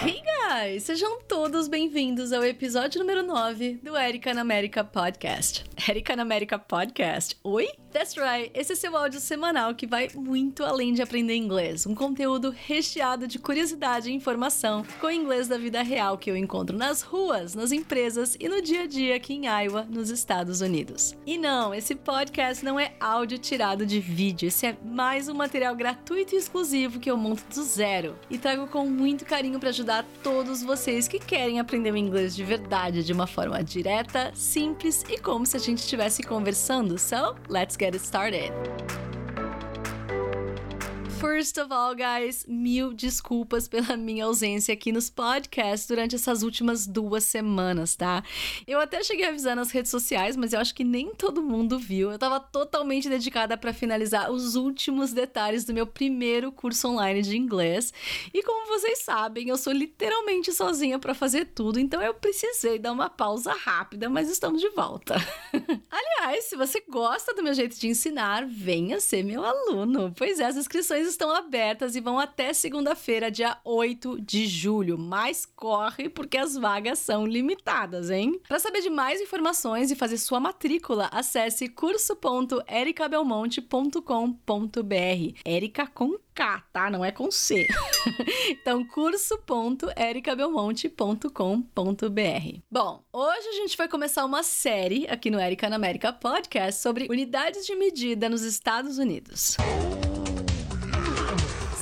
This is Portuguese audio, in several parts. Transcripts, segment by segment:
Hey guys! Sejam todos bem-vindos ao episódio número 9 do Erika na América Podcast. Erika na América Podcast. Oi? That's right, esse é seu áudio semanal que vai muito além de aprender inglês. Um conteúdo recheado de curiosidade e informação com o inglês da vida real que eu encontro nas ruas, nas empresas e no dia a dia aqui em Iowa, nos Estados Unidos. E não, esse podcast não é áudio tirado de vídeo, esse é mais um material gratuito e exclusivo que eu monto do zero e trago com muito carinho para ajudar todos vocês que querem aprender o inglês de verdade de uma forma direta, simples e como se a gente estivesse conversando. So, let's get started. First of all, guys, mil desculpas pela minha ausência aqui nos podcasts durante essas últimas duas semanas, tá? Eu até cheguei a avisar nas redes sociais, mas eu acho que nem todo mundo viu. Eu tava totalmente dedicada para finalizar os últimos detalhes do meu primeiro curso online de inglês. E como vocês sabem, eu sou literalmente sozinha para fazer tudo, então eu precisei dar uma pausa rápida, mas estamos de volta. Aliás, se você gosta do meu jeito de ensinar, venha ser meu aluno. Pois é, as inscrições estão abertas e vão até segunda-feira, dia 8 de julho. Mas corre porque as vagas são limitadas, hein? Para saber de mais informações e fazer sua matrícula, acesse curso.ericabelmonte.com.br. Erica com K, tá? Não é com C. então, curso.ericabelmonte.com.br. Bom, hoje a gente vai começar uma série aqui no Erica na América Podcast sobre unidades de medida nos Estados Unidos.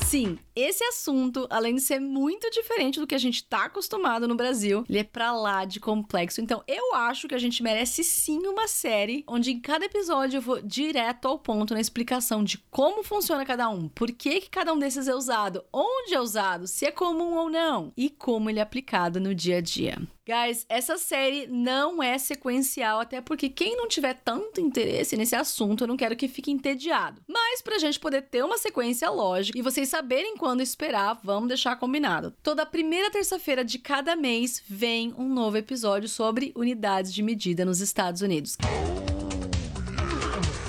Sim, esse assunto, além de ser muito diferente do que a gente tá acostumado no Brasil, ele é pra lá de complexo. Então, eu acho que a gente merece sim uma série onde em cada episódio eu vou direto ao ponto na explicação de como funciona cada um, por que, que cada um desses é usado, onde é usado, se é comum ou não e como ele é aplicado no dia a dia. Guys, essa série não é sequencial, até porque quem não tiver tanto interesse nesse assunto, eu não quero que fique entediado. Mas pra gente poder ter uma sequência lógica e vocês saberem quando esperar, vamos deixar combinado. Toda primeira terça-feira de cada mês vem um novo episódio sobre unidades de medida nos Estados Unidos.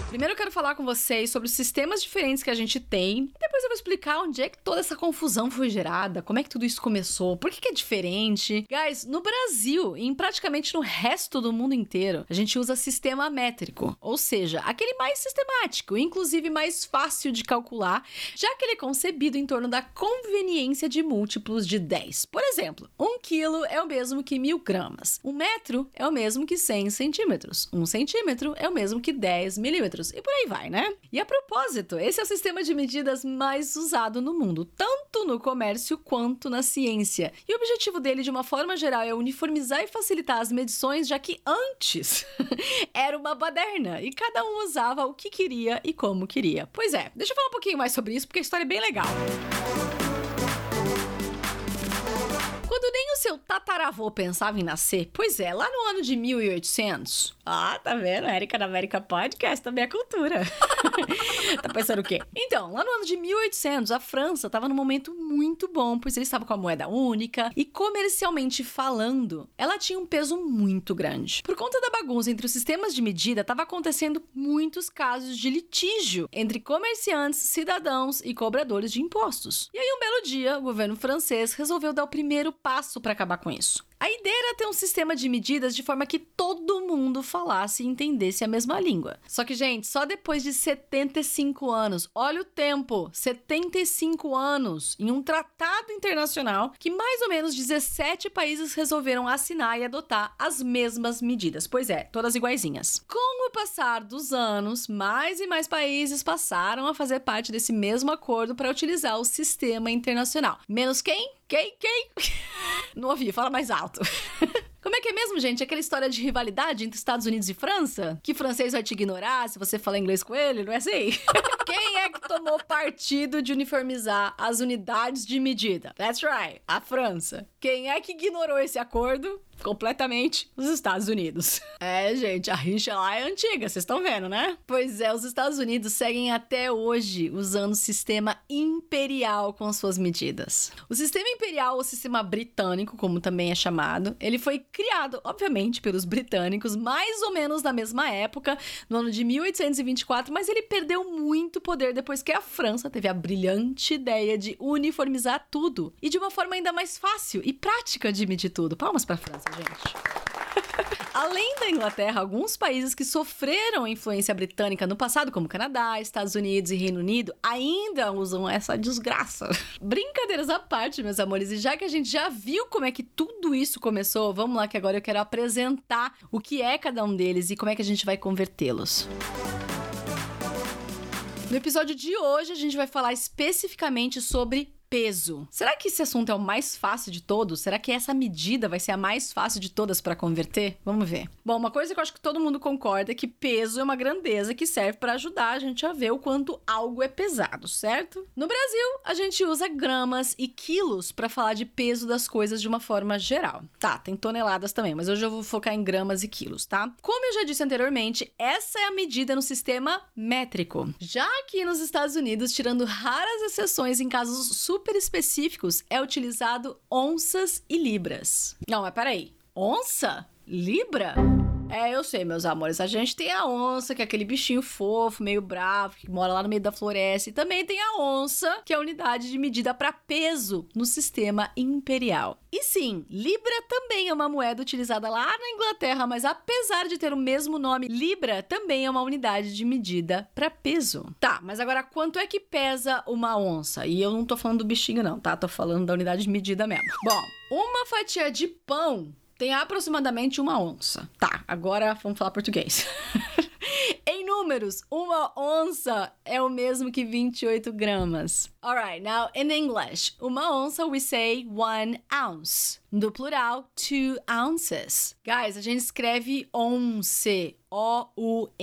Primeiro eu quero falar com vocês sobre os sistemas diferentes que a gente tem. E depois eu vou explicar onde é que toda essa confusão foi gerada, como é que tudo isso começou, por que, que é diferente. Guys, no Brasil e em praticamente no resto do mundo inteiro, a gente usa sistema métrico, ou seja, aquele mais sistemático, inclusive mais fácil de calcular, já que ele é concebido em torno da conveniência de múltiplos de 10. Por exemplo, um quilo é o mesmo que mil gramas, um metro é o mesmo que 100 centímetros, um centímetro é o mesmo que 10 milímetros e por aí vai, né? E a propósito, esse é o sistema de medidas mais usado no mundo, tanto no comércio quanto na ciência. E o objetivo dele, de uma forma geral, é uniformizar e facilitar as medições, já que antes era uma baderna e cada um usava o que queria e como queria. Pois é, deixa eu falar um pouquinho mais sobre isso, porque a história é bem legal. Quando nem o seu tataravô pensava em nascer, pois é, lá no ano de 1800. Ah, tá vendo? Érica da América Podcast também é cultura. tá pensando o quê? Então, lá no ano de 1800, a França estava num momento muito bom, pois eles estavam com a moeda única e, comercialmente falando, ela tinha um peso muito grande. Por conta da bagunça entre os sistemas de medida, estava acontecendo muitos casos de litígio entre comerciantes, cidadãos e cobradores de impostos. E aí, um belo dia, o governo francês resolveu dar o primeiro passo para acabar com isso. A ideia era ter um sistema de medidas de forma que todo mundo falasse e entendesse a mesma língua. Só que, gente, só depois de 75 anos, olha o tempo, 75 anos, em um tratado internacional que mais ou menos 17 países resolveram assinar e adotar as mesmas medidas. Pois é, todas iguaizinhas. Com o passar dos anos, mais e mais países passaram a fazer parte desse mesmo acordo para utilizar o sistema internacional. Menos quem? Quem? Quem? Não ouvi, fala mais alto. out. Como é que é mesmo, gente? Aquela história de rivalidade entre Estados Unidos e França? Que francês vai te ignorar se você falar inglês com ele? Não é assim? Quem é que tomou partido de uniformizar as unidades de medida? That's right, a França. Quem é que ignorou esse acordo? completamente os Estados Unidos. É, gente, a rixa lá é antiga, vocês estão vendo, né? Pois é, os Estados Unidos seguem até hoje usando o sistema imperial com suas medidas. O sistema imperial, ou sistema britânico, como também é chamado, ele foi criado, obviamente, pelos britânicos, mais ou menos na mesma época, no ano de 1824, mas ele perdeu muito poder depois que a França teve a brilhante ideia de uniformizar tudo e de uma forma ainda mais fácil e prática de medir tudo. Palmas para a França, gente. Além da Inglaterra, alguns países que sofreram influência britânica no passado, como Canadá, Estados Unidos e Reino Unido, ainda usam essa desgraça. Brincadeiras à parte, meus amores, e já que a gente já viu como é que tudo isso começou, vamos lá que agora eu quero apresentar o que é cada um deles e como é que a gente vai convertê-los. No episódio de hoje, a gente vai falar especificamente sobre peso. Será que esse assunto é o mais fácil de todos? Será que essa medida vai ser a mais fácil de todas para converter? Vamos ver. Bom, uma coisa que eu acho que todo mundo concorda é que peso é uma grandeza que serve para ajudar a gente a ver o quanto algo é pesado, certo? No Brasil, a gente usa gramas e quilos para falar de peso das coisas de uma forma geral. Tá, tem toneladas também, mas hoje eu vou focar em gramas e quilos, tá? Como eu já disse anteriormente, essa é a medida no sistema métrico. Já aqui nos Estados Unidos, tirando raras exceções em casos super super específicos é utilizado onças e libras. Não, mas peraí. Onça? Libra? É, eu sei, meus amores. A gente tem a onça, que é aquele bichinho fofo, meio bravo, que mora lá no meio da floresta. E também tem a onça, que é a unidade de medida para peso no sistema imperial. E sim, Libra também é uma moeda utilizada lá na Inglaterra, mas apesar de ter o mesmo nome, Libra também é uma unidade de medida para peso. Tá, mas agora quanto é que pesa uma onça? E eu não tô falando do bichinho, não, tá? Tô falando da unidade de medida mesmo. Bom, uma fatia de pão tem aproximadamente uma onça. Tá, agora vamos falar português. em números, uma onça é o mesmo que 28 gramas. Alright, now in English, uma onça we say one ounce. No plural, two ounces. Guys, a gente escreve once, O-U-N-C-E,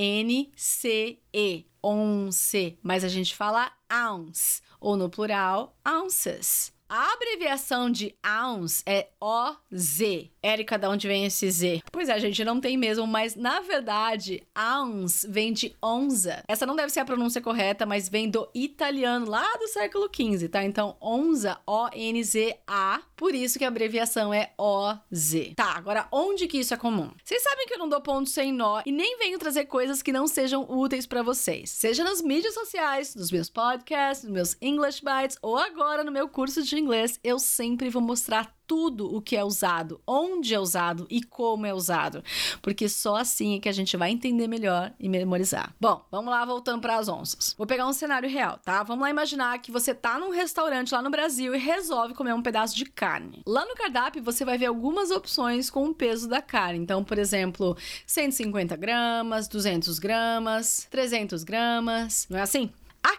once, mas a gente fala ounce, ou no plural, ounces. A abreviação de ounce é OZ. Érica, de onde vem esse Z? Pois é, a gente não tem mesmo, mas na verdade, ounce vem de onza. Essa não deve ser a pronúncia correta, mas vem do italiano lá do século XV, tá? Então, onza, O-N-Z-A. Por isso que a abreviação é OZ. Tá, agora onde que isso é comum? Vocês sabem que eu não dou ponto sem nó e nem venho trazer coisas que não sejam úteis para vocês. Seja nas mídias sociais, nos meus podcasts, nos meus English Bites ou agora no meu curso de inglês, eu sempre vou mostrar tudo o que é usado, onde é usado e como é usado, porque só assim é que a gente vai entender melhor e memorizar. Bom, vamos lá voltando para as onças. Vou pegar um cenário real, tá? Vamos lá imaginar que você tá num restaurante lá no Brasil e resolve comer um pedaço de carne. Lá no cardápio você vai ver algumas opções com o peso da carne. Então, por exemplo, 150 gramas, 200 gramas, 300 gramas, não é assim?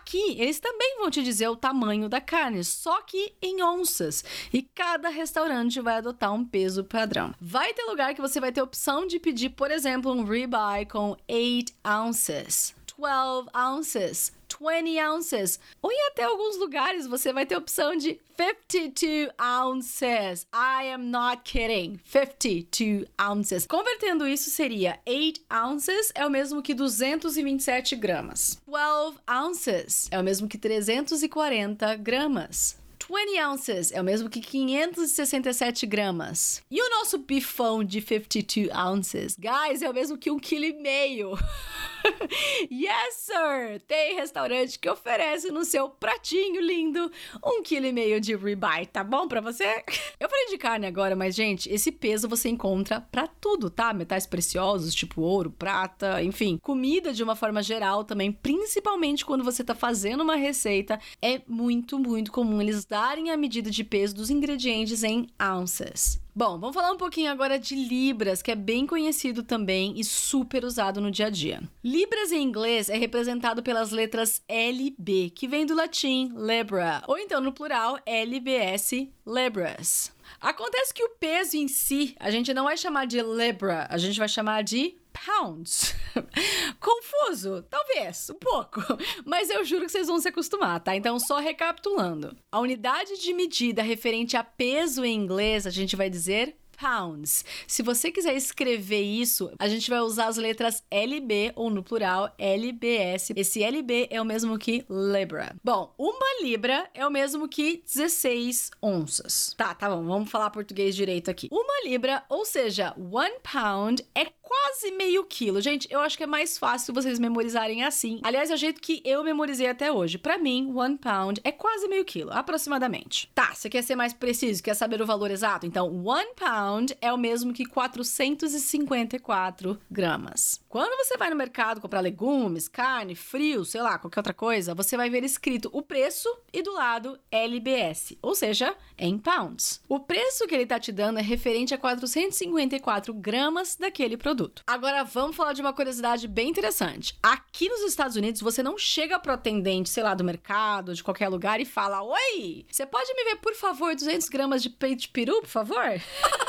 Aqui, eles também vão te dizer o tamanho da carne, só que em onças. E cada restaurante vai adotar um peso padrão. Vai ter lugar que você vai ter opção de pedir, por exemplo, um ribeye com 8 ounces. 12 ounces, 20 ounces. Ou em até alguns lugares você vai ter a opção de 52 ounces. I am not kidding. 52 ounces. Convertendo isso seria 8 ounces é o mesmo que 227 gramas. 12 ounces é o mesmo que 340 gramas. 20 ounces é o mesmo que 567 gramas. E o nosso bifão de 52 ounces, guys, é o mesmo que um quilo e meio. yes, sir! Tem restaurante que oferece no seu pratinho lindo um quilo e meio de ribeye, tá bom pra você? Eu falei de carne agora, mas, gente, esse peso você encontra pra tudo, tá? Metais preciosos, tipo ouro, prata, enfim. Comida de uma forma geral também, principalmente quando você tá fazendo uma receita, é muito, muito comum eles darem a medida de peso dos ingredientes em ounces. Bom, vamos falar um pouquinho agora de Libras, que é bem conhecido também e super usado no dia a dia. Libras em inglês é representado pelas letras LB, que vem do latim Libra, ou então no plural LBS, Libras. Acontece que o peso em si, a gente não vai chamar de Libra, a gente vai chamar de pounds. Confuso? Talvez, um pouco. Mas eu juro que vocês vão se acostumar, tá? Então, só recapitulando. A unidade de medida referente a peso em inglês, a gente vai dizer pounds. Se você quiser escrever isso, a gente vai usar as letras LB ou no plural LBS. Esse LB é o mesmo que libra. Bom, uma libra é o mesmo que 16 onças. Tá, tá bom, vamos falar português direito aqui. Uma libra, ou seja, one pound é quase meio quilo. Gente, eu acho que é mais fácil vocês memorizarem assim. Aliás, é o jeito que eu memorizei até hoje. Para mim, one pound é quase meio quilo, aproximadamente. Tá, você quer ser mais preciso, quer saber o valor exato? Então, one pound é o mesmo que 454 gramas. Quando você vai no mercado comprar legumes, carne, frio, sei lá, qualquer outra coisa, você vai ver escrito o preço e do lado LBS, ou seja, em pounds. O preço que ele tá te dando é referente a 454 gramas daquele produto Agora vamos falar de uma curiosidade bem interessante. Aqui nos Estados Unidos, você não chega pro atendente, sei lá, do mercado, de qualquer lugar e fala: Oi, você pode me ver, por favor, 200 gramas de peito de peru, por favor?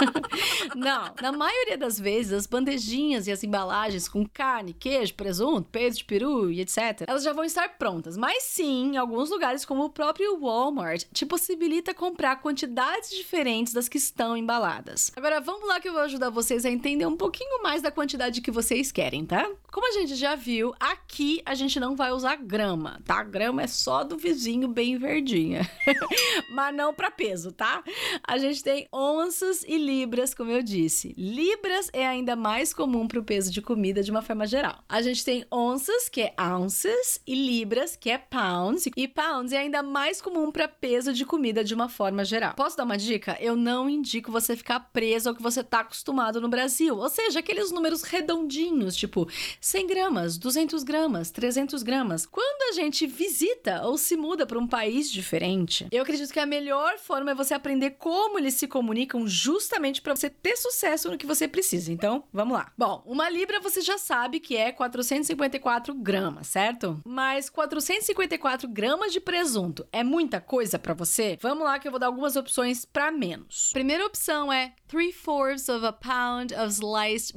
não. Na maioria das vezes, as bandejinhas e as embalagens com carne, queijo, presunto, peito de peru e etc., elas já vão estar prontas. Mas sim, em alguns lugares, como o próprio Walmart, te possibilita comprar quantidades diferentes das que estão embaladas. Agora vamos lá que eu vou ajudar vocês a entender um pouquinho mais mais da quantidade que vocês querem, tá? Como a gente já viu, aqui a gente não vai usar grama, tá? Grama é só do vizinho bem verdinha. Mas não para peso, tá? A gente tem onças e libras, como eu disse. Libras é ainda mais comum para o peso de comida de uma forma geral. A gente tem onças, que é ounces, e libras, que é pounds. E pounds é ainda mais comum para peso de comida de uma forma geral. Posso dar uma dica? Eu não indico você ficar preso ao que você tá acostumado no Brasil. Ou seja, aqueles os números redondinhos, tipo 100 gramas, 200 gramas, 300 gramas. Quando a gente visita ou se muda para um país diferente, eu acredito que a melhor forma é você aprender como eles se comunicam justamente para você ter sucesso no que você precisa. Então, vamos lá. Bom, uma libra você já sabe que é 454 gramas, certo? Mas 454 gramas de presunto é muita coisa para você? Vamos lá que eu vou dar algumas opções para menos. Primeira opção é 3 fourths of a pound of sliced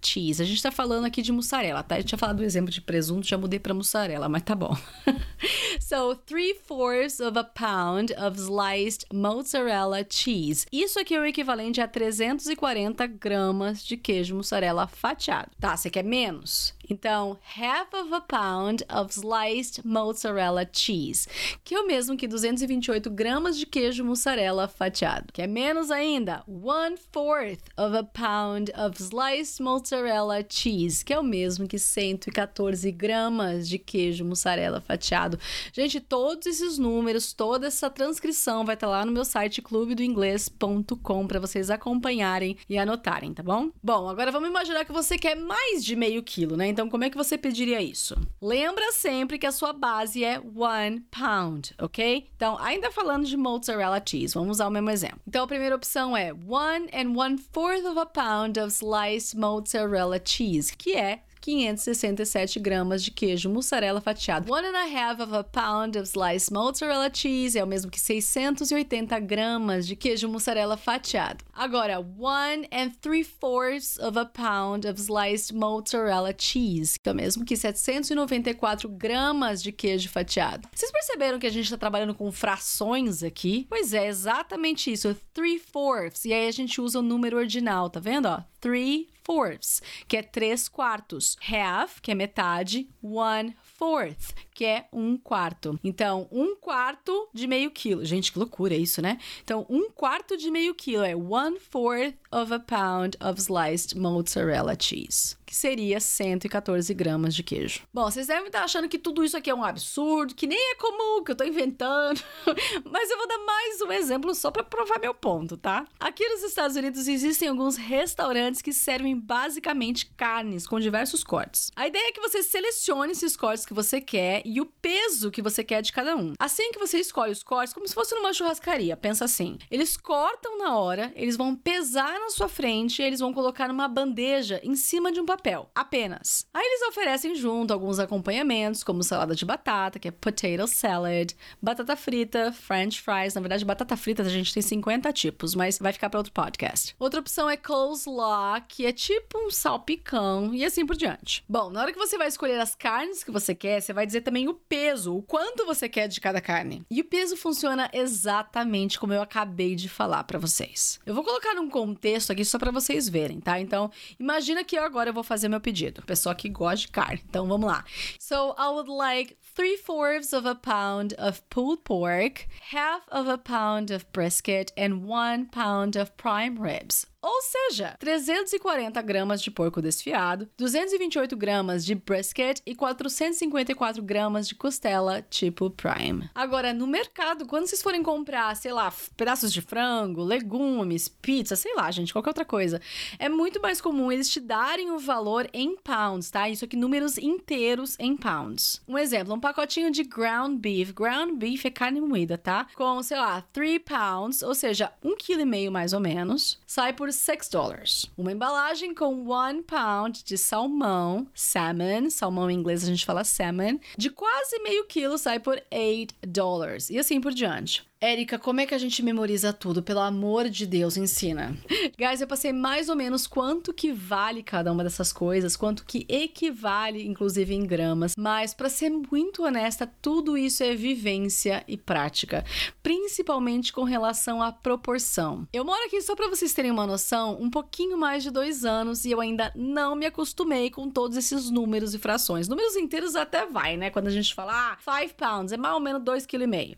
cheese. A gente tá falando aqui de mussarela, tá? Eu tinha falado do exemplo de presunto, já mudei para mussarela, mas tá bom. so, 3 fourths of a pound of sliced mozzarella cheese. Isso aqui é o equivalente a 340 gramas de queijo mussarela fatiado. Tá, você quer menos? Então, half of a pound of sliced mozzarella cheese, que é o mesmo que 228 gramas de queijo mussarela fatiado. Que é menos ainda, one fourth of a pound of sliced mozzarella cheese, que é o mesmo que 114 gramas de queijo mussarela fatiado. Gente, todos esses números, toda essa transcrição vai estar lá no meu site clubedoinglês.com para vocês acompanharem e anotarem, tá bom? Bom, agora vamos imaginar que você quer mais de meio quilo, né? Então, como é que você pediria isso? Lembra sempre que a sua base é one pound, ok? Então, ainda falando de mozzarella cheese, vamos usar o mesmo exemplo. Então, a primeira opção é one and one fourth of a pound of sliced mozzarella cheese, que é 567 gramas de queijo mussarela fatiado. One and a half of a pound of sliced mozzarella cheese é o mesmo que 680 gramas de queijo mussarela fatiado. Agora, one and three fourths of a pound of sliced mozzarella cheese, que é o mesmo que 794 gramas de queijo fatiado. Vocês perceberam que a gente está trabalhando com frações aqui? Pois é, exatamente isso, three fourths. E aí a gente usa o número ordinal, tá vendo? Ó, three fourths, que é três quartos. Half, que é metade. One fourth, que é um quarto. Então, um quarto de meio quilo. Gente, que loucura isso, né? Então, um quarto de meio quilo é one fourth of a pound of sliced mozzarella cheese que seria 114 gramas de queijo. Bom, vocês devem estar achando que tudo isso aqui é um absurdo, que nem é comum, que eu tô inventando, mas eu vou dar mais um exemplo só para provar meu ponto, tá? Aqui nos Estados Unidos existem alguns restaurantes que servem basicamente carnes com diversos cortes. A ideia é que você selecione esses cortes que você quer e o peso que você quer de cada um. Assim que você escolhe os cortes, como se fosse numa churrascaria, pensa assim: eles cortam na hora, eles vão pesar na sua frente eles vão colocar numa bandeja em cima de um papel papel, apenas. Aí eles oferecem junto alguns acompanhamentos, como salada de batata, que é potato salad, batata frita, french fries. Na verdade, batata frita a gente tem 50 tipos, mas vai ficar para outro podcast. Outra opção é coleslaw, que é tipo um salpicão e assim por diante. Bom, na hora que você vai escolher as carnes que você quer, você vai dizer também o peso, o quanto você quer de cada carne. E o peso funciona exatamente como eu acabei de falar para vocês. Eu vou colocar um contexto aqui só para vocês verem, tá? Então, imagina que eu agora eu vou fazer meu pedido. Pessoa que gosta de carne. Então, vamos lá. So, I would like three fourths of a pound of pulled pork, half of a pound of brisket, and one pound of prime ribs. Ou seja, 340 gramas de porco desfiado, 228 gramas de brisket e 454 gramas de costela tipo prime. Agora, no mercado, quando vocês forem comprar, sei lá, pedaços de frango, legumes, pizza, sei lá, gente, qualquer outra coisa, é muito mais comum eles te darem o valor em pounds, tá? Isso aqui, números inteiros em pounds. Um exemplo, um pacotinho de ground beef. Ground beef é carne moída, tá? Com, sei lá, 3 pounds, ou seja, um quilo e meio mais ou menos, sai por 6 dólares. Uma embalagem com 1 pound de salmão, salmon, salmão em inglês a gente fala salmon, de quase meio quilo sai por 8 dólares. E assim por diante. Érica, como é que a gente memoriza tudo? Pelo amor de Deus, ensina. Guys, eu passei mais ou menos quanto que vale cada uma dessas coisas, quanto que equivale, inclusive em gramas. Mas, para ser muito honesta, tudo isso é vivência e prática, principalmente com relação à proporção. Eu moro aqui só para vocês terem uma noção, um pouquinho mais de dois anos e eu ainda não me acostumei com todos esses números e frações. Números inteiros até vai, né? Quando a gente fala, ah, 5 pounds, é mais ou menos 2,5 kg.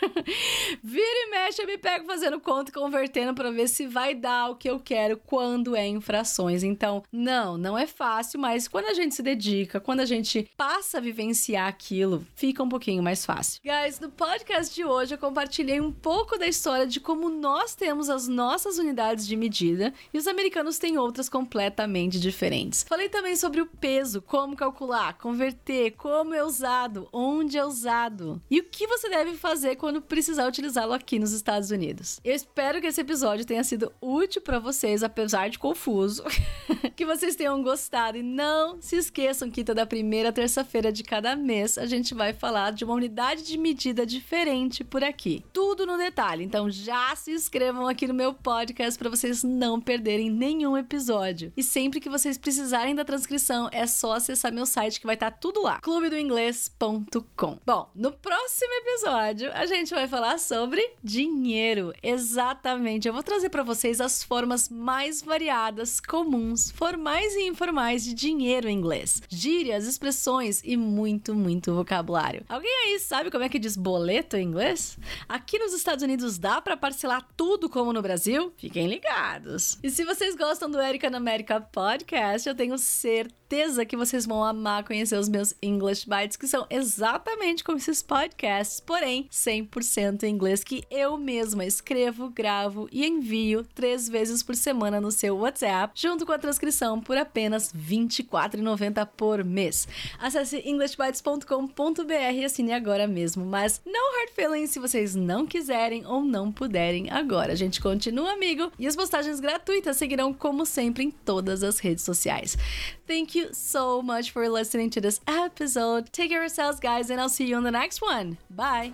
Vira e mexe, eu me pego fazendo conta e convertendo para ver se vai dar o que eu quero quando é infrações. Então, não, não é fácil, mas quando a gente se dedica, quando a gente passa a vivenciar aquilo, fica um pouquinho mais fácil. Guys, no podcast de hoje eu compartilhei um pouco da história de como nós temos as nossas unidades de medida e os americanos têm outras completamente diferentes. Falei também sobre o peso, como calcular, converter, como é usado, onde é usado e o que você deve fazer quando precisar utilizá-lo aqui nos Estados Unidos. Eu espero que esse episódio tenha sido útil para vocês, apesar de confuso. que vocês tenham gostado e não se esqueçam que toda primeira terça-feira de cada mês a gente vai falar de uma unidade de medida diferente por aqui. Tudo no detalhe. Então já se inscrevam aqui no meu podcast para vocês não perderem nenhum episódio. E sempre que vocês precisarem da transcrição, é só acessar meu site que vai estar tá tudo lá. clubedoinglês.com. Bom, no próximo episódio a gente vai falar sobre dinheiro. Exatamente. Eu vou trazer para vocês as formas mais variadas, comuns, formais e informais de dinheiro em inglês. Gírias, expressões e muito, muito vocabulário. Alguém aí sabe como é que diz boleto em inglês? Aqui nos Estados Unidos dá para parcelar tudo como no Brasil? Fiquem ligados. E se vocês gostam do Erika na América Podcast, eu tenho certeza que vocês vão amar conhecer os meus English Bites, que são exatamente como esses podcasts, porém 100% em inglês que eu mesma escrevo, gravo e envio três vezes por semana no seu WhatsApp, junto com a transcrição por apenas R$ 24,90 por mês. Acesse englishbytes.com.br e assine agora mesmo, mas no hard feelings se vocês não quiserem ou não puderem agora. A gente continua amigo e as postagens gratuitas seguirão como sempre em todas as redes sociais. Thank you so much for listening to this episode. Take care of yourselves, guys, and I'll see you on the next one. Bye.